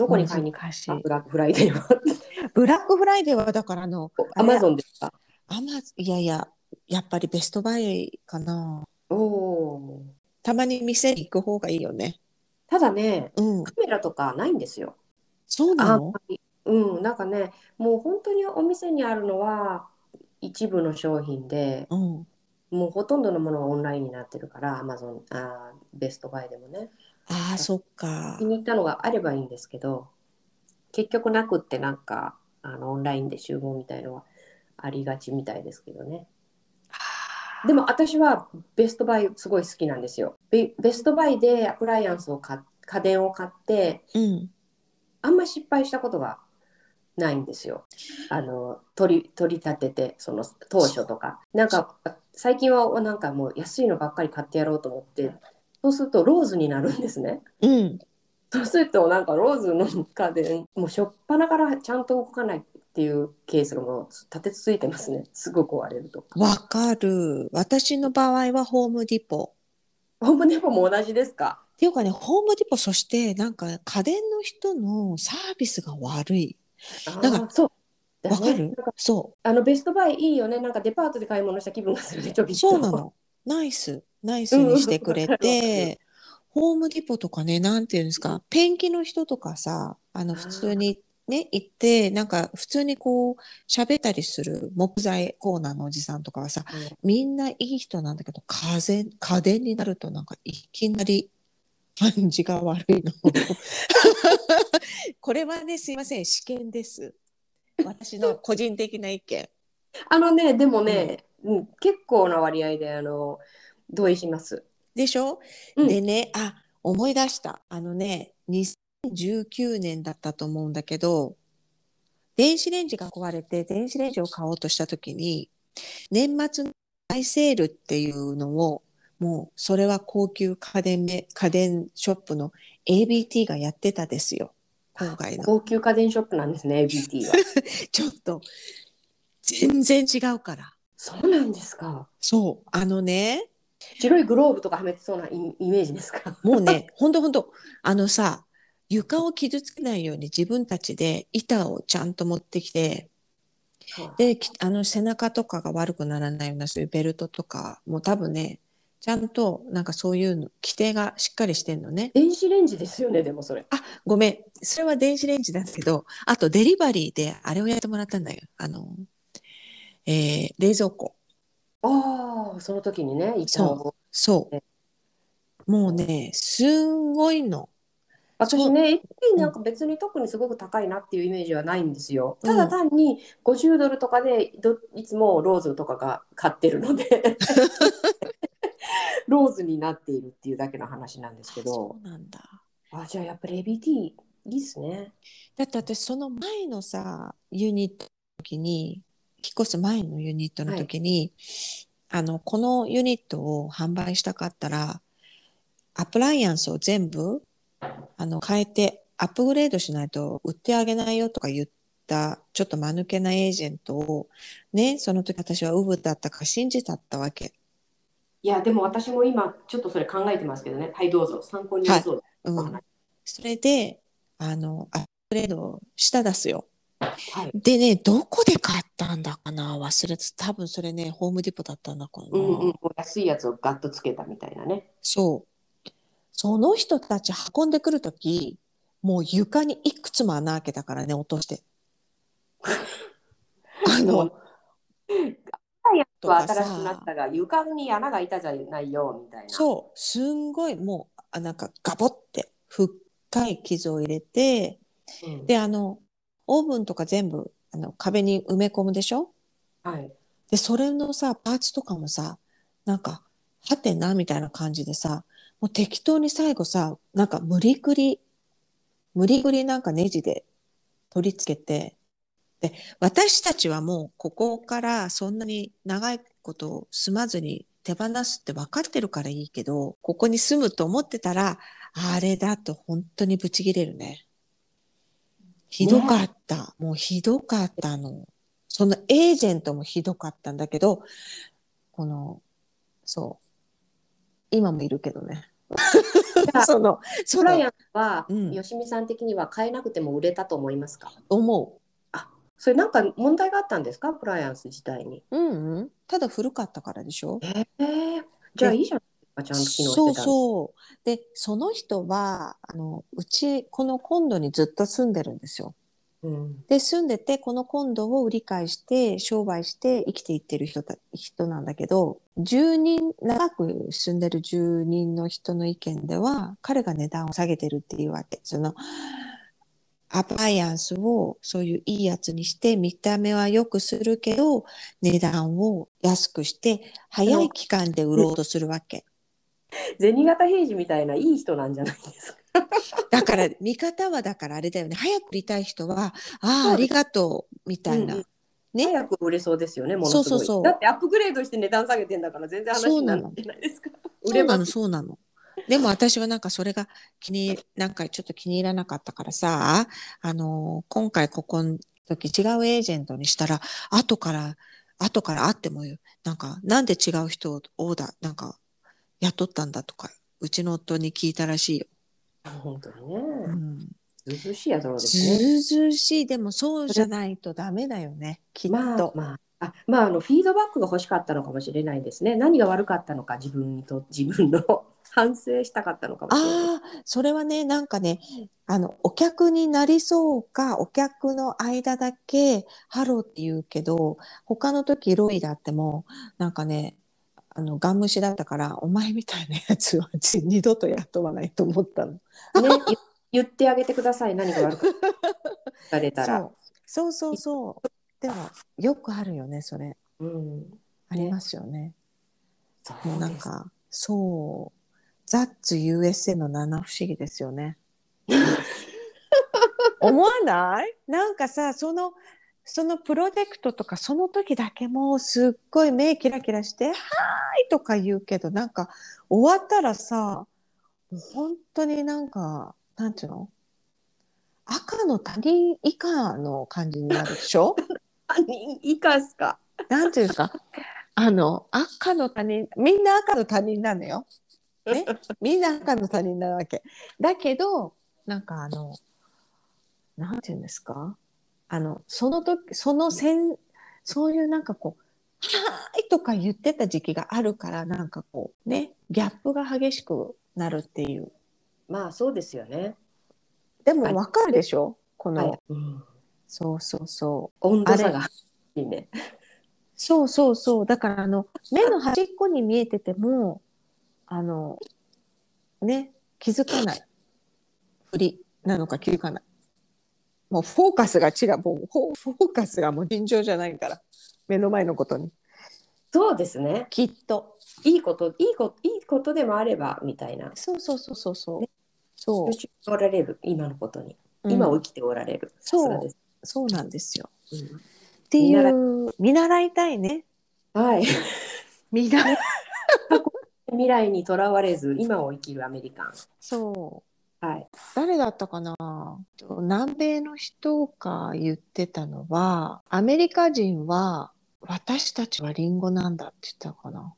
どこに買いに行難しブラックフライデーは？ブラックフライデーはだからあのアマゾンですか？アマいやいややっぱりベストバイかな。おたまに店に行く方がいいよね。ただねうん。カメラとかないんですよ。そうなの？うんなんかねもう本当にお店にあるのは一部の商品でうん。もうほとんどのものがオンラインになってるからアマゾンあーベストバイでもねああそっか。気に入ったのがあればいいんですけど結局なくってなんかあのオンラインで集合みたいのはありがちみたいですけどね。あでも私はベストバイすごい好きなんですよ。ベベストバイでアプライアンスを買っ家電を買ってーうん。あんま失敗したことがないんですよ。あの取り取り立ててその当初とか。なんか最近はなんかもう安いのばっかり買ってやろうと思ってそうするとローズになるんですね。うん。そうするとなんかローズの家電もう初っ端からちゃんと動かないっていうケースがもう立て続いてますね。すぐ壊れると。かわかる。私の場合はホームディポ。ホームデポも同じですか？っていうかねホームディポそしてなんか家電の人のサービスが悪い。なんかそうわかる？そあのベストバイいいよね。なんかデパートで買い物した気分がするねちょびうっと。そうなの。ナイスナイスにしてくれて ホームディポとかねなんていうんですかペンキの人とかさあの普通にね行ってなんか普通にこう喋ったりする木材コーナーのおじさんとかはさみんないい人なんだけど風家電になるとなんかいきなり感じが悪いの。これはねすいません試験です。私の個人的な意見。あのねでもね、うん結構な割合であの同意します。でしょ、うん。でねあ思い出した。あのね2019年だったと思うんだけど電子レンジが壊れて電子レンジを買おうとした時に年末の大セールっていうのをもうそれは高級家電め家電ショップの ABT がやってたですよ。今回の。高級家電ショップなんですね ABT は。ちょっと全然違うから。そうなんですか。そう。あのね白いグローブとかはめてそうなイイメージですか？もうね、ほんとほんと、あのさ、床を傷つけないように自分たちで板をちゃんと持ってきて、で、きあの背中とかが悪くならないようなそういうベルトとか、もう多分ね、ちゃんとなんかそういうの、規定がしっかりしてんのね。電子レンジですよねでもそれあ、ごめん。それは電子レンジだけど、あとデリバリーであれをやってもらったんだよ。あの、えー冷蔵庫。ああその時にね板をそう。もうね、すんごいの。私ね ABT なんか別に特にすごく高いなっていうイメージはないんですよ、うん。ただ単に50ドルとかでどいつもローズとかが買ってるので。ローズになっているっていうだけの話なんですけど。そうなんだ。あじゃあやっぱり ABT いいっすね。だって私その前のさユニットの時に引っ越す前のユニットの時に、あのこのユニットを販売したかったらアプライアンスを全部あの変えてアップグレードしないと売ってあげないよとか言ったちょっと間抜けなエージェントをねその時私はウブだったから信じたったわけ。いやでも私も今ちょっとそれ考えてますけどね。はいどうぞ。参考になりそうです、うん、それであのアップグレードしたですよ。はい。でね、どこで買ったんだかな？忘れて、多分それね、ホームディポだったんだかな。うんうん、安いやつをガッとつけたみたいなね。そう。その人たち運んでくるとき、もう床にいくつも穴開けたからね、落として。あの、やつは新しくなったが床に穴が開いたじゃないよみたいな。そう、すんごいもう、あなんかガボって深い傷を入れて、うん。で、あの、オーブンとか全部あの壁に埋め込むでしょ？はいで、それのさ、パーツとかもさ、なんか、はてな、みたいな感じでさ、もう適当に最後さ、なんか無理くり、無理くりなんかネジで取り付けて、で、私たちはもうここからそんなに長いことを住まずに手放すって分かってるからいいけど、ここに住むと思ってたら、あれだと本当にブチ切れるね。ひどかった。もうひどかったの。そのエージェントもひどかったんだけど、この、そう。今もいるけどね。あ そのそのトライアンは、うんよしみさん的には買えなくても売れたと思いますか？思それなんか問題があったんですか？クライアンス自体に。う。うんうん。ただ古かったからでしょ？えー、じゃあいいじゃないですかちゃんと機能してたそうのそう。でその人はあのうちこのコンドにずっと住んでるんですよ。うんで住んでてこのコンドを売り買いして商売して生きていってる人た人なんだけど住人長く住んでる住人の人の意見では彼が値段を下げてるっていうわけそのアプライアンスをそういういいやつにして見た目は良くするけど値段を安くして早い期間で売ろうとするわけ。銭形平次みたいないい人なんじゃないですか？だから見方はだからあれだよね早く売りたい人はああありがとうみたいな。うんうんね早く売れそうですよね、ものすごい。そうそうそうだってアップグレードして値段下げてんだから全然話になってないですか？売 そうなの。そうなの。でも私はなんかそれが気に、なんかちょっと気に入らなかったからさ、あの、今回ここの時違うエージェントにしたら、後から、後から会ってもよ、なんか、なんで違う人をオーダー、なんか、雇ったんだとか、うちの夫に聞いたらしいよ。本当ね。うずうしいやつですね。ずうずうしい。でもそうじゃないとダメだよね、きっまあと。まあ。あまあ、あのフィードバックが欲しかったのかもしれないですね。何が悪かったのか、自分にと自分の 反省したかったのかもしれない。ああ、それはね、なんかね、あの、お客になりそうか、お客の間だけハローって言うけど、他の時ロイだっても、なんかね、あの、ガン虫だったから、お前みたいなやつは二度と雇わないと思ったの。ね、言 言ってあげてください。何が悪かったか言われたら。そうそうそう。でも、よくあるよね、それ。うん。ありますよね。そうもうなんか、そう。ザッツ USA の七不思議ですよね。思わない？なんかさ、その、そのプロジェクトとか、その時だけもうすっごい目キラキラして、はーいとか言うけど、なんか終わったらさ、もう本当になんか、なんていうの？赤の他人以下の感じになるでしょ？何以下っすか？なんていうんですか？あの、赤の他人、みんな赤の他人なのよ。ね、みんな赤の他人なわけ。だけど、なんかあの、なんていうんですか？あの、その時、そのせん、そういうなんかこう、はーいとか言ってた時期があるから、なんかこう、ね、ギャップが激しくなるっていう。まあそうですよね。でもわかるでしょ？この、はいうん、そうそうそう。温度差がいいね。そうそうそう。だから、あの、目の端っこに見えてても、あの、ね、気づかない。振りなのか気づかない。もうフォーカスが違う。もうフォフォーカスがもう尋常じゃないから。目の前のことに。そうですね。きっと。いいこと、いいこと、いいことでもあればみたいな。そうそうそうそうそう。そうおられる今のことに、うん今を生きておられる。そうそうなんですよ。うんっていう、見習いたいね。はい。見習い。未来にとらわれず今を生きるアメリカン。そう。はい。誰だったかな？南米の人が言ってたのは、アメリカ人は、私たちはリンゴなんだって言ったかな。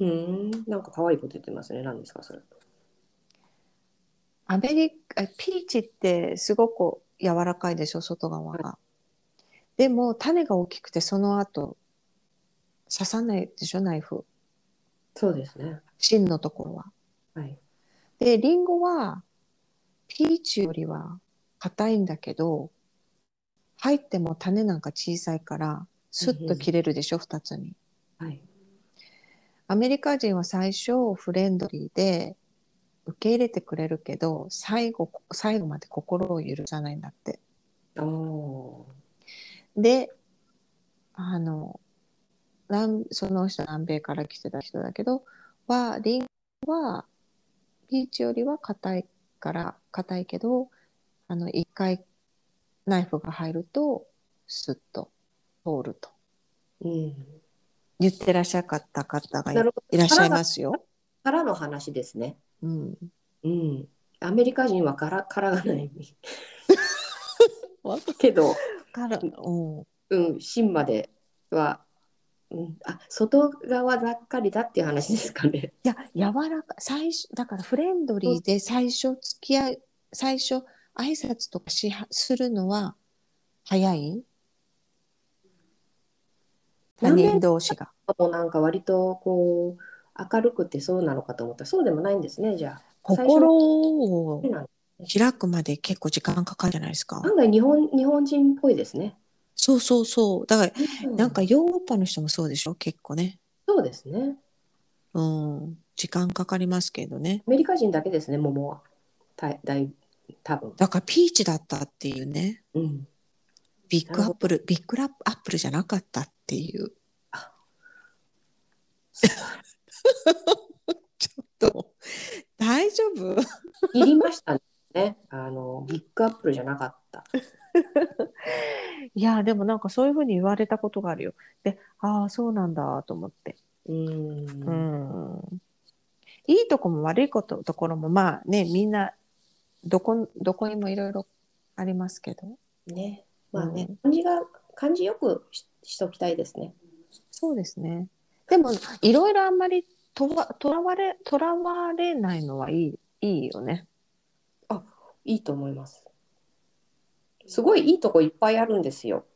うーん、なんか可愛いこと言ってますね。何ですかそれ。アメリカ、ピーチってすごく柔らかいでしょ、外側が。でも、種が大きくて、その後、刺さないでしょ、ナイフ。そうですね。芯のところは。はい。で、リンゴは、ピーチよりは硬いんだけど、入っても種なんか小さいから、スッと切れるでしょ、二つに。はい。アメリカ人は最初フレンドリーで受け入れてくれるけど、最後、最後まで心を許さないんだって。おで、あの、南その人南米から来てた人だけど、は、リンゴは、ピーチよりは硬いから、硬いけど、あの、一回ナイフが入ると、スッと通ると。ー。うん。言ってらっしゃった方がいらっしゃいますよ。からの話ですね。うん。うん。アメリカ人はからからがない。けど、から、うん。うん、芯まではうん、あ外側ばっかりだっていう話ですかね。いや柔らか最初だからフレンドリーで最初付き合い最初挨拶とかしはするのは早い？他人同士が？もうなんか割とこう明るくてそうなのかと思ったらそうでもないんですねじゃあ。心を開くまで結構時間かかるじゃないですか。案外日本日本人っぽいですね。そうそうそう。だからうんなんかヨーロッパの人もそうでしょ？結構ね。そうですね。うん。時間かかりますけどね。アメリカ人だけですね桃は。ただい多分。だからピーチだったっていうね。うん。ビッグアップル、ビッグラップアップルじゃなかったっていう。ちょっと、大丈夫？いりましたね。あのビッグアップルじゃなかった。いや、でもなんかそういうふうに言われたことがあるよ。で、ああ、そうなんだと思って。うーん。うん。いいとこも悪いことところも、まあね、みんな、どこ、どこにもいろいろありますけど。ね。まあね、うん感じが感じよくししときたいですね。そうですね。でも、いろいろあんまりとわとらわれ、とらわれないのはいい、いいよね。いいと思います。すごいいいとこいっぱいあるんですよ。